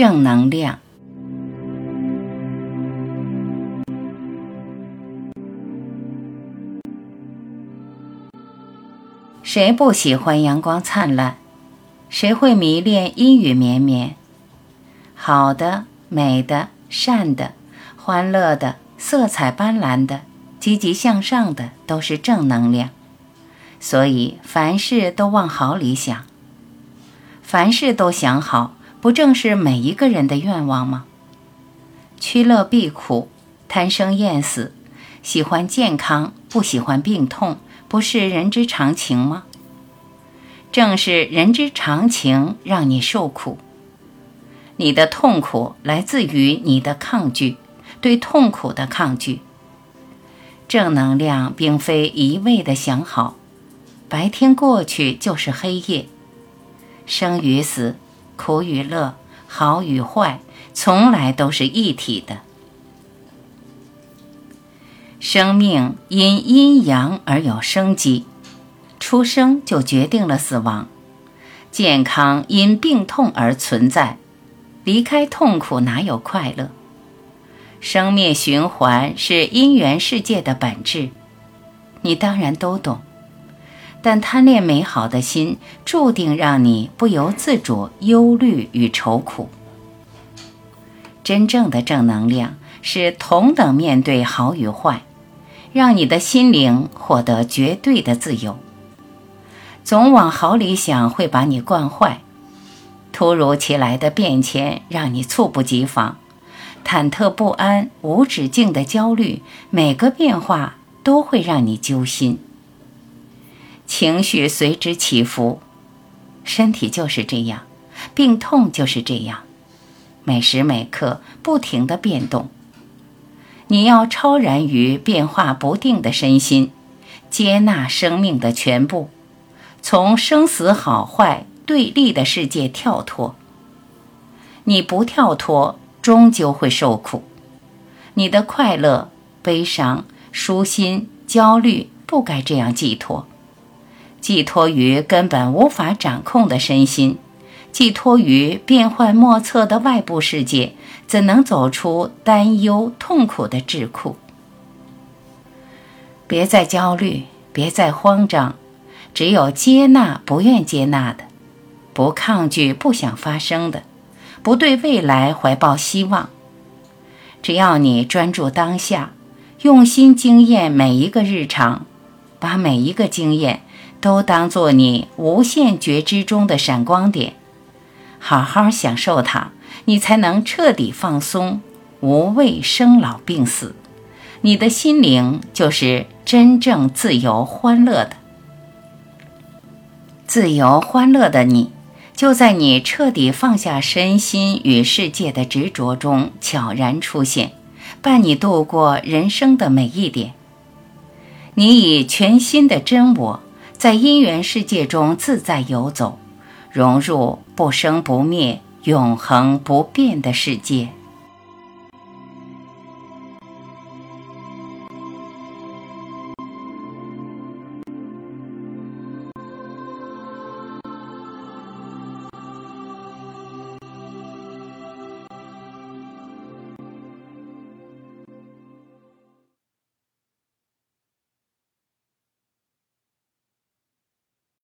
正能量。谁不喜欢阳光灿烂？谁会迷恋阴雨绵绵？好的、美的、善的、欢乐的、色彩斑斓的、积极向上的，都是正能量。所以凡事都往好里想，凡事都想好，不正是每一个人的愿望吗？趋乐避苦，贪生厌死，喜欢健康，不喜欢病痛，不是人之常情吗？正是人之常情，让你受苦。你的痛苦来自于你的抗拒，对痛苦的抗拒。正能量并非一味的想好。白天过去就是黑夜，生与死，苦与乐，好与坏，从来都是一体的。生命因阴阳而有生机，出生就决定了死亡；健康因病痛而存在，离开痛苦哪有快乐？生灭循环是因缘世界的本质，你当然都懂。但贪恋美好的心，注定让你不由自主忧虑与愁苦。真正的正能量是同等面对好与坏，让你的心灵获得绝对的自由。总往好里想会把你惯坏，突如其来的变迁让你猝不及防，忐忑不安、无止境的焦虑，每个变化都会让你揪心。情绪随之起伏，身体就是这样，病痛就是这样，每时每刻不停的变动。你要超然于变化不定的身心，接纳生命的全部，从生死好坏对立的世界跳脱。你不跳脱，终究会受苦。你的快乐、悲伤、舒心、焦虑，不该这样寄托。寄托于根本无法掌控的身心，寄托于变幻莫测的外部世界，怎能走出担忧痛苦的桎梏？别再焦虑，别再慌张，只有接纳不愿接纳的，不抗拒不想发生的，不对未来怀抱希望。只要你专注当下，用心经验每一个日常，把每一个经验。都当做你无限觉知中的闪光点，好好享受它，你才能彻底放松，无畏生老病死。你的心灵就是真正自由欢乐的，自由欢乐的你，就在你彻底放下身心与世界的执着中悄然出现，伴你度过人生的每一点。你以全新的真我。在因缘世界中自在游走，融入不生不灭、永恒不变的世界。